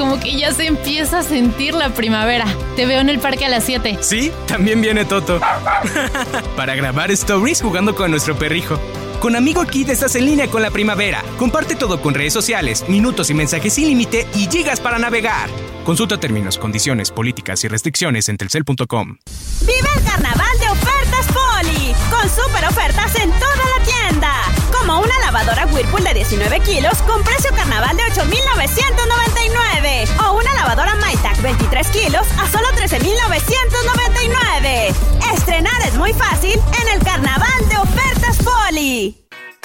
[SPEAKER 16] Como que ya se empieza a sentir la primavera. Te veo en el parque a las 7.
[SPEAKER 17] Sí, también viene Toto. Para grabar stories jugando con nuestro perrijo. Con Amigo Kid estás en línea con la primavera. Comparte todo con redes sociales, minutos y mensajes sin límite y gigas para navegar. Consulta términos, condiciones, políticas y restricciones en telcel.com.
[SPEAKER 18] ¡Vive el carnaval de ofertas Poli! Con super ofertas en toda la tienda. Como una lavadora Whirlpool de 19 kilos con precio carnaval de 8,999. O una lavadora MyTac 23 kilos a solo 13,999. Estrenar es muy fácil en el carnaval de ofertas Poli.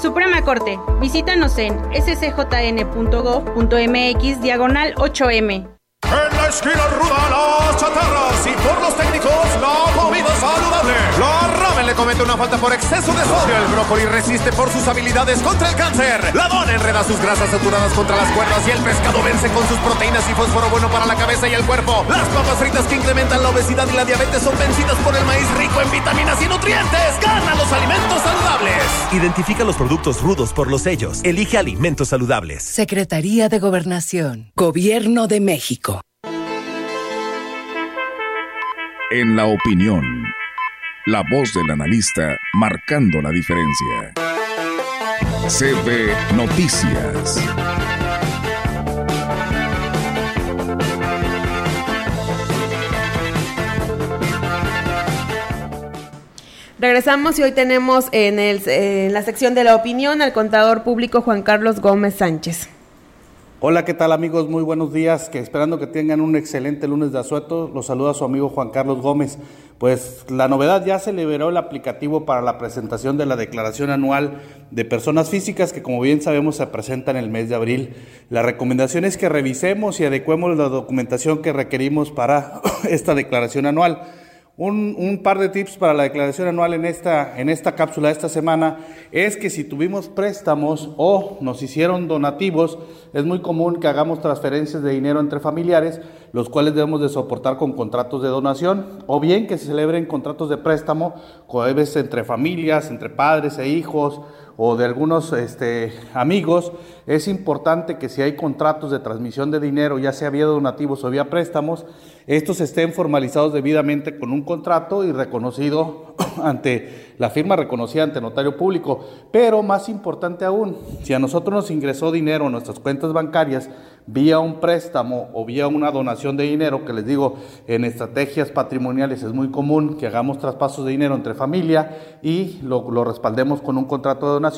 [SPEAKER 19] Suprema Corte, visítanos en scjn.gov.mx diagonal 8M.
[SPEAKER 20] En la esquina ruda, las chatarras y por los técnicos, la comida saludable. La ramen le comete una falta por exceso de sodio. El brócoli resiste por sus habilidades contra el cáncer. La dona enreda sus grasas saturadas contra las cuerdas y el pescado vence con sus proteínas y fósforo bueno para la cabeza y el cuerpo. Las papas fritas que incrementan la obesidad y la diabetes son vencidas por el maíz rico en vitaminas y nutrientes. Gana los alimentos saludables.
[SPEAKER 21] Identifica los productos rudos por los sellos. Elige alimentos saludables.
[SPEAKER 22] Secretaría de Gobernación. Gobierno de México.
[SPEAKER 7] En la opinión, la voz del analista marcando la diferencia. CB Noticias.
[SPEAKER 3] Regresamos y hoy tenemos en, en la sección de la opinión al contador público Juan Carlos Gómez Sánchez.
[SPEAKER 23] Hola, ¿qué tal amigos? Muy buenos días. Que esperando que tengan un excelente lunes de asueto. Los saluda su amigo Juan Carlos Gómez. Pues la novedad ya se liberó el aplicativo para la presentación de la declaración anual de personas físicas que como bien sabemos se presenta en el mes de abril. La recomendación es que revisemos y adecuemos la documentación que requerimos para esta declaración anual. Un, par de tips para la declaración anual en esta, en esta cápsula de esta semana es que si tuvimos préstamos o nos hicieron donativos, es muy común que hagamos transferencias de dinero entre familiares los cuales debemos de soportar con contratos de donación, o bien que se celebren contratos de préstamo, a entre familias, entre padres e hijos, o de algunos este, amigos, es importante que si hay contratos de transmisión de dinero, ya sea vía donativos o vía préstamos, estos estén formalizados debidamente con un contrato y reconocido ante la firma reconocida ante notario público. Pero más importante aún, si a nosotros nos ingresó dinero en nuestras cuentas bancarias vía un préstamo o vía una donación de dinero, que les digo, en estrategias patrimoniales es muy común que hagamos traspasos de dinero entre familia y lo, lo respaldemos con un contrato de donación,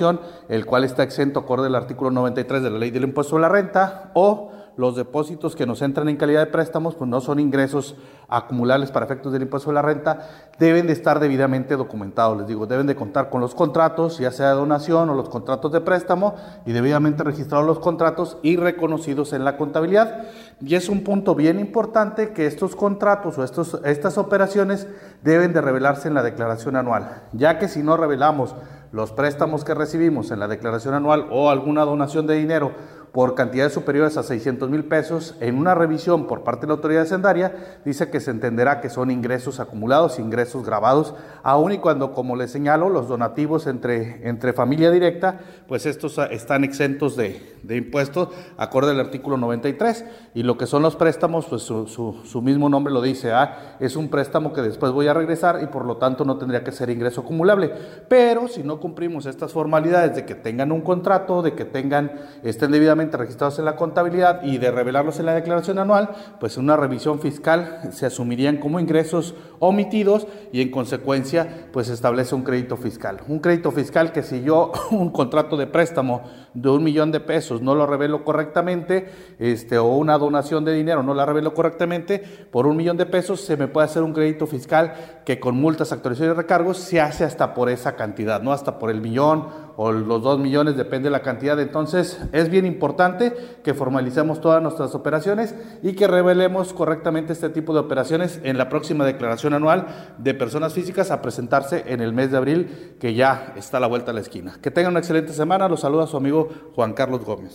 [SPEAKER 23] el cual está exento acorde al artículo 93 de la ley del impuesto a la renta o los depósitos que nos entran en calidad de préstamos, pues no son ingresos acumulables para efectos del impuesto de la renta, deben de estar debidamente documentados. Les digo, deben de contar con los contratos, ya sea de donación o los contratos de préstamo, y debidamente registrados los contratos y reconocidos en la contabilidad. Y es un punto bien importante que estos contratos o estos, estas operaciones deben de revelarse en la declaración anual, ya que si no revelamos los préstamos que recibimos en la declaración anual o alguna donación de dinero por cantidades superiores a 600 mil pesos, en una revisión por parte de la autoridad hacendaria, dice que se entenderá que son ingresos acumulados, ingresos grabados, aun y cuando, como les señalo, los donativos entre, entre familia directa, pues estos están exentos de, de impuestos, acorde al artículo 93, y lo que son los préstamos, pues su, su, mismo nombre lo dice, ah, es un préstamo que después voy a regresar y por lo tanto no tendría que ser ingreso acumulable. Pero si no cumplimos estas formalidades de que tengan un contrato, de que tengan, estén debidamente registrados en la contabilidad y de revelarlos en la declaración anual, pues una revisión fiscal se asumirían como ingresos omitidos y en consecuencia pues establece un crédito fiscal. Un crédito fiscal que si yo un contrato de préstamo de un millón de pesos no lo revelo correctamente, este, o una donación de dinero no la revelo correctamente, por un millón de pesos se me puede hacer un crédito fiscal que con multas, actualizaciones y recargos se hace hasta por esa cantidad, no hasta por el millón o los dos millones, depende de la cantidad. Entonces es bien importante que formalicemos todas nuestras operaciones y que revelemos correctamente este tipo de operaciones en la próxima declaración anual de personas físicas a presentarse en el mes de abril, que ya está a la vuelta a la esquina. Que tengan una excelente semana. Los saluda su amigo Juan Carlos Gómez.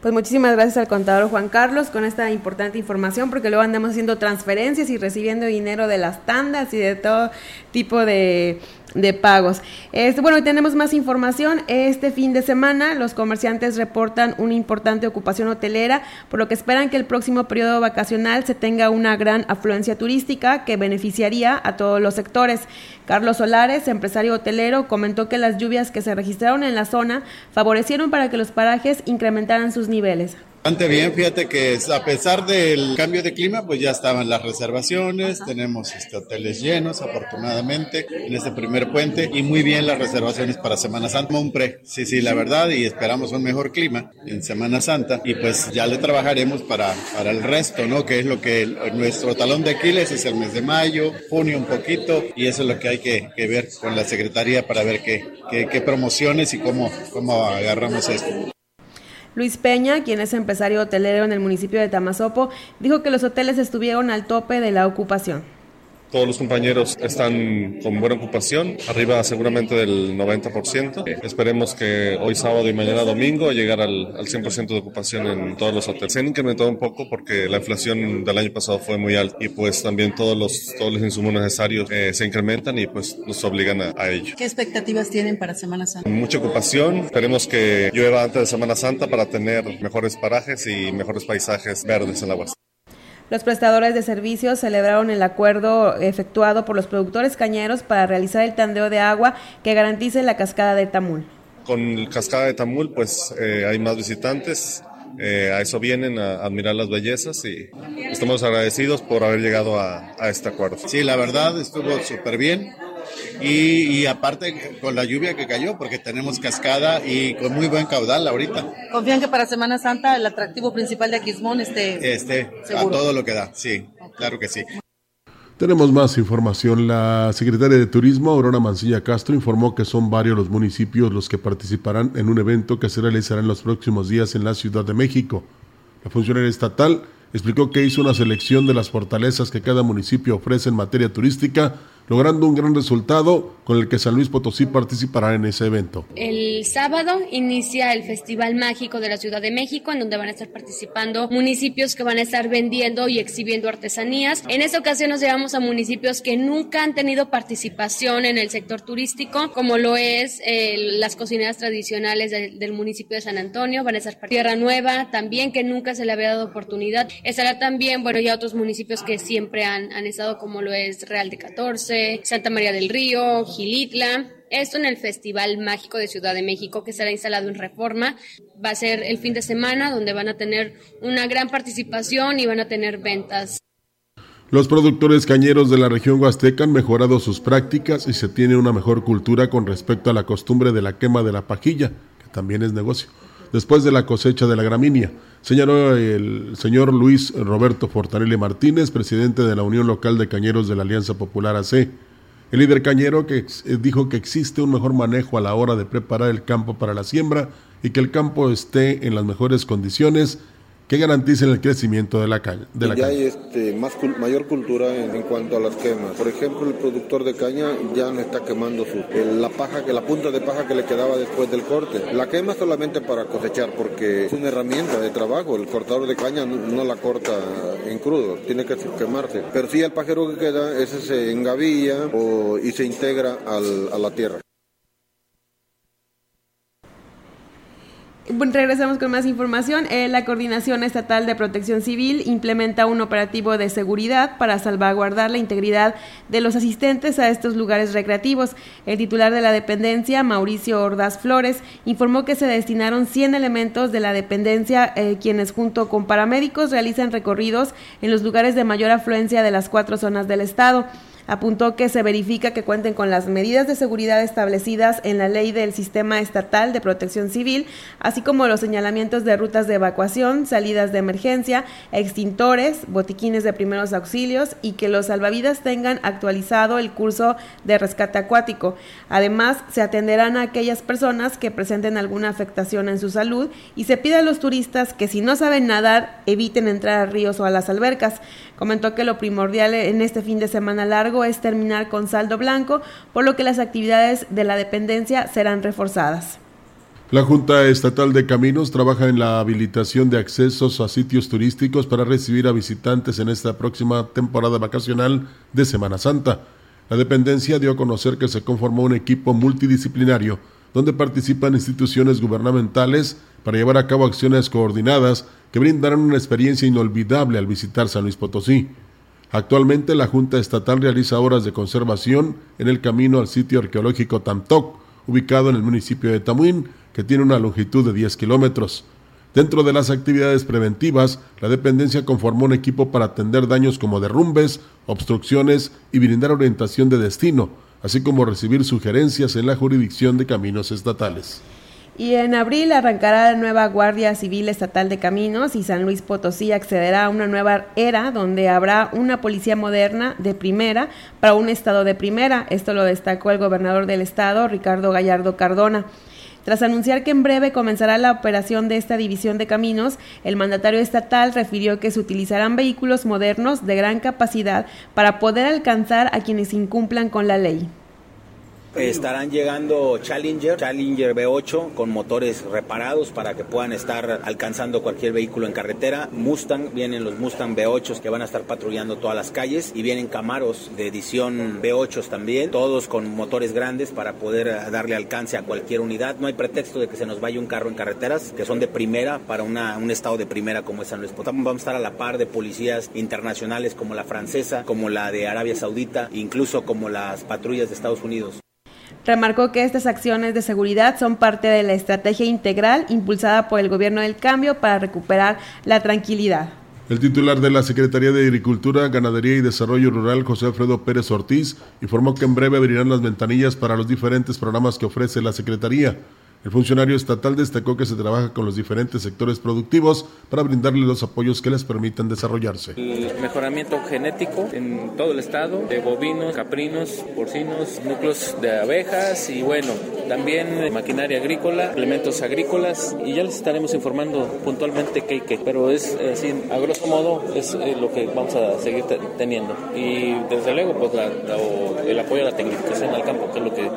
[SPEAKER 3] Pues muchísimas gracias al contador Juan Carlos con esta importante información, porque luego andamos haciendo transferencias y recibiendo dinero de las tandas y de todo tipo de de pagos. Este, bueno, tenemos más información. Este fin de semana los comerciantes reportan una importante ocupación hotelera, por lo que esperan que el próximo periodo vacacional se tenga una gran afluencia turística que beneficiaría a todos los sectores. Carlos Solares, empresario hotelero, comentó que las lluvias que se registraron en la zona favorecieron para que los parajes incrementaran sus niveles.
[SPEAKER 13] Bastante bien, fíjate que a pesar del cambio de clima, pues ya estaban las reservaciones, tenemos este, hoteles llenos afortunadamente en este primer puente y muy bien las reservaciones para Semana Santa. Un pre, sí, sí, la verdad, y esperamos un mejor clima en Semana Santa y pues ya le trabajaremos para, para el resto, ¿no? Que es lo que nuestro talón de Aquiles es el mes de mayo, junio un poquito y eso es lo que hay que, ver con la Secretaría para ver qué, qué, qué promociones y cómo, cómo agarramos esto.
[SPEAKER 3] Luis Peña, quien es empresario hotelero en el municipio de Tamazopo, dijo que los hoteles estuvieron al tope de la ocupación.
[SPEAKER 24] Todos los compañeros están con buena ocupación, arriba seguramente del 90%. Esperemos que hoy sábado y mañana domingo llegar al, al 100% de ocupación en todos los hoteles. Se han incrementado un poco porque la inflación del año pasado fue muy alta y pues también todos los, todos los insumos necesarios eh, se incrementan y pues nos obligan a, a, ello.
[SPEAKER 14] ¿Qué expectativas tienen para Semana Santa?
[SPEAKER 24] Mucha ocupación. Esperemos que llueva antes de Semana Santa para tener mejores parajes y mejores paisajes verdes en la huerta.
[SPEAKER 3] Los prestadores de servicios celebraron el acuerdo efectuado por los productores cañeros para realizar el tandeo de agua que garantice la cascada de Tamul.
[SPEAKER 24] Con cascada de Tamul, pues eh, hay más visitantes. Eh, a eso vienen a, admirar las bellezas y estamos agradecidos por haber llegado a, a este acuerdo.
[SPEAKER 13] Sí, la verdad estuvo súper bien y, aparte con la lluvia que cayó, porque tenemos cascada y con muy buen caudal ahorita.
[SPEAKER 14] ¿Confían que para Semana Santa el atractivo principal de Aquismón esté
[SPEAKER 13] Este, a todo lo que da, sí, claro que sí.
[SPEAKER 2] Tenemos más información. La secretaria de Turismo, Aurora Mancilla Castro, informó que son varios los municipios los que participarán en un evento que se realizará en los próximos días en la Ciudad de México. La funcionaria estatal explicó que hizo una selección de las fortalezas que cada municipio ofrece en materia turística logrando un gran resultado con el que San Luis Potosí participará en ese evento.
[SPEAKER 25] El sábado inicia el Festival Mágico de la Ciudad de México, en donde van a estar participando municipios que van a estar vendiendo y exhibiendo artesanías. En esta ocasión nos llevamos a municipios que nunca han tenido participación en el sector turístico, como lo es eh, las cocineras tradicionales del municipio de San Antonio, van a estar Tierra Nueva también, que nunca se le había dado oportunidad. Estará también, bueno, ya otros municipios que siempre han, han estado, como lo es Real de 14, Santa María del Río, Gilitla. Esto en el Festival Mágico de Ciudad de México que será instalado en Reforma. Va a ser el fin de semana donde van a tener una gran participación y van a tener ventas.
[SPEAKER 2] Los productores cañeros de la región huasteca han mejorado sus prácticas y se tiene una mejor cultura con respecto a la costumbre de la quema de la pajilla, que también es negocio, después de la cosecha de la gramínea, señaló el señor Luis Roberto Fortanelli Martínez, presidente de la Unión Local de Cañeros de la Alianza Popular AC. El líder cañero que eh, dijo que existe un mejor manejo a la hora de preparar el campo para la siembra y que el campo esté en las mejores condiciones que garanticen el crecimiento de la caña. De la
[SPEAKER 26] ya hay este, más, mayor cultura en, cuanto a las quemas. Por ejemplo, el productor de caña ya no está quemando su, la paja, que la punta de paja que le quedaba después del corte. La quema solamente para cosechar porque es una herramienta de trabajo. El cortador de caña no, la corta en crudo, tiene que quemarse. Pero sí el pajero que queda, ese se engavilla o, y se integra al, a la tierra.
[SPEAKER 3] Regresamos con más información. Eh, la Coordinación Estatal de Protección Civil implementa un operativo de seguridad para salvaguardar la integridad de los asistentes a estos lugares recreativos. El titular de la dependencia, Mauricio Ordaz Flores, informó que se destinaron 100 elementos de la dependencia, eh, quienes junto con paramédicos realizan recorridos en los lugares de mayor afluencia de las cuatro zonas del estado. Apuntó que se verifica que cuenten con las medidas de seguridad establecidas en la ley del Sistema Estatal de Protección Civil, así como los señalamientos de rutas de evacuación, salidas de emergencia, extintores, botiquines de primeros auxilios y que los salvavidas tengan actualizado el curso de rescate acuático. Además, se atenderán a aquellas personas que presenten alguna afectación en su salud y se pide a los turistas que si no saben nadar eviten entrar a ríos o a las albercas. Comentó que lo primordial en este fin de semana largo es terminar con saldo blanco, por lo que las actividades de la dependencia serán reforzadas.
[SPEAKER 2] La Junta Estatal de Caminos trabaja en la habilitación de accesos a sitios turísticos para recibir a visitantes en esta próxima temporada vacacional de Semana Santa. La dependencia dio a conocer que se conformó un equipo multidisciplinario donde participan instituciones gubernamentales para llevar a cabo acciones coordinadas que brindarán una experiencia inolvidable al visitar San Luis Potosí. Actualmente la Junta Estatal realiza obras de conservación en el camino al sitio arqueológico Tamtoc, ubicado en el municipio de Tamuín, que tiene una longitud de 10 kilómetros. Dentro de las actividades preventivas, la dependencia conformó un equipo para atender daños como derrumbes, obstrucciones y brindar orientación de destino, así como recibir sugerencias en la jurisdicción de caminos estatales.
[SPEAKER 3] Y en abril arrancará la nueva Guardia Civil Estatal de Caminos y San Luis Potosí accederá a una nueva era donde habrá una policía moderna de primera para un estado de primera. Esto lo destacó el gobernador del estado, Ricardo Gallardo Cardona. Tras anunciar que en breve comenzará la operación de esta división de caminos, el mandatario estatal refirió que se utilizarán vehículos modernos de gran capacidad para poder alcanzar a quienes incumplan con la ley.
[SPEAKER 27] Estarán llegando Challenger, Challenger V8 con motores reparados para que puedan estar alcanzando cualquier vehículo en carretera. Mustang, vienen los Mustang V8 que van a estar patrullando todas las calles y vienen Camaros de edición V8 también, todos con motores grandes para poder darle alcance a cualquier unidad. No hay pretexto de que se nos vaya un carro en carreteras que son de primera para una, un estado de primera como es San Luis Potosí. Vamos a estar a la par de policías internacionales como la francesa, como la de Arabia Saudita, incluso como las patrullas de Estados Unidos.
[SPEAKER 3] Remarcó que estas acciones de seguridad son parte de la estrategia integral impulsada por el gobierno del cambio para recuperar la tranquilidad.
[SPEAKER 2] El titular de la Secretaría de Agricultura, Ganadería y Desarrollo Rural, José Alfredo Pérez Ortiz, informó que en breve abrirán las ventanillas para los diferentes programas que ofrece la Secretaría. El funcionario estatal destacó que se trabaja con los diferentes sectores productivos para brindarles los apoyos que les permitan desarrollarse.
[SPEAKER 28] El mejoramiento genético en todo el estado, de bovinos, caprinos, porcinos, núcleos de abejas y bueno, también maquinaria agrícola, elementos agrícolas y ya les estaremos informando puntualmente qué y qué, pero es así, a grosso modo es eh, lo que vamos a seguir teniendo y desde luego pues el apoyo a la tecnificación al campo que es lo que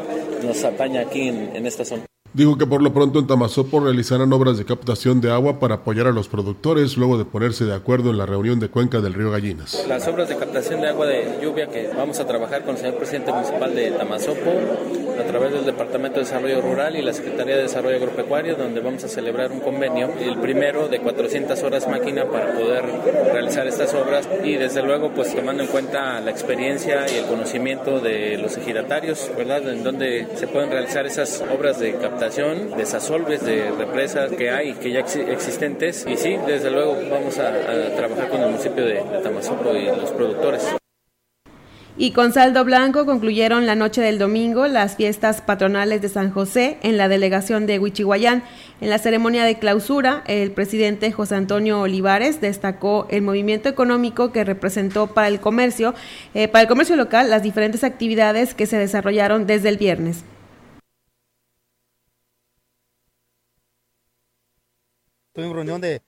[SPEAKER 28] nos ataña aquí en, en esta zona.
[SPEAKER 2] Dijo que por lo pronto en Tamazopo realizarán obras de captación de agua para apoyar a los productores luego de ponerse de acuerdo en la reunión de cuenca del río Gallinas.
[SPEAKER 28] Las obras de captación de agua de lluvia que vamos a trabajar con el señor presidente municipal de Tamazopo a través del Departamento de Desarrollo Rural y la Secretaría de Desarrollo Agropecuario, donde vamos a celebrar un convenio, el primero de 400 horas máquina para poder realizar estas obras y desde luego pues tomando en cuenta la experiencia y el conocimiento de los ejidatarios, ¿verdad? En donde se pueden realizar esas obras de captación de desasolves de represas que hay, que ya existentes. Y sí, desde luego vamos a, trabajar con el municipio de, de y los productores.
[SPEAKER 3] Y con saldo blanco concluyeron la noche del domingo las fiestas patronales de San José en la delegación de Huichihuayán. En la ceremonia de clausura, el presidente José Antonio Olivares destacó el movimiento económico que representó para el comercio, eh, para el comercio local, las diferentes actividades que se desarrollaron desde el viernes.
[SPEAKER 29] Tuvimos reunión de,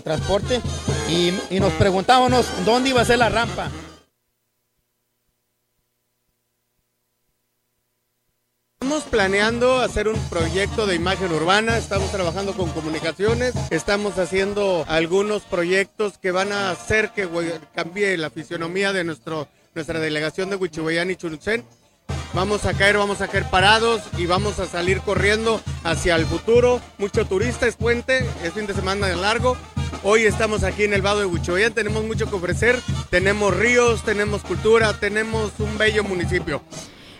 [SPEAKER 29] transporte y, y, nos preguntábamos dónde iba a ser la rampa. Estamos planeando hacer un proyecto de imagen urbana, estamos trabajando con comunicaciones, estamos haciendo algunos proyectos que van a hacer que cambie la fisionomía de nuestro, nuestra delegación de Huichihuayán y Churucén Vamos a caer, vamos a caer parados y vamos a salir corriendo hacia el futuro. Mucho turista, es puente, es fin de semana de largo. Hoy estamos aquí en el Vado de Huichoyán, tenemos mucho que ofrecer, tenemos ríos, tenemos cultura, tenemos un bello municipio.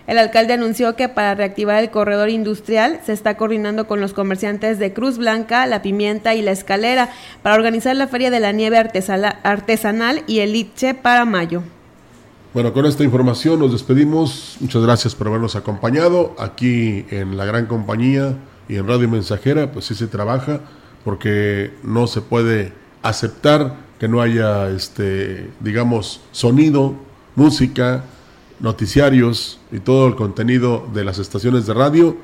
[SPEAKER 3] El alcalde anunció que para reactivar el corredor industrial se está coordinando con los comerciantes de Cruz Blanca, La Pimienta y La Escalera para organizar la Feria de la Nieve Artesanal y el Itche para mayo.
[SPEAKER 2] Bueno, con esta información nos despedimos. Muchas gracias por habernos acompañado aquí en la gran compañía y en Radio Mensajera. Pues sí se trabaja porque no se puede aceptar que no haya, este, digamos, sonido, música, noticiarios y todo el contenido de las estaciones de radio,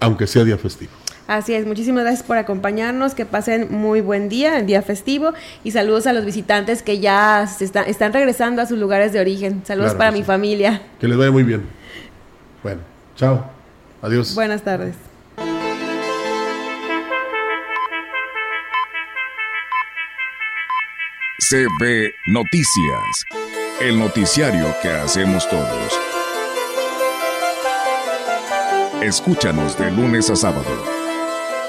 [SPEAKER 2] aunque sea día festivo.
[SPEAKER 3] Así es, muchísimas gracias por acompañarnos, que pasen muy buen día, el día festivo, y saludos a los visitantes que ya se están regresando a sus lugares de origen. Saludos para mi familia.
[SPEAKER 2] Que les vaya muy bien. Bueno, chao, adiós.
[SPEAKER 3] Buenas tardes.
[SPEAKER 7] CB Noticias, el noticiario que hacemos todos. Escúchanos de lunes a sábado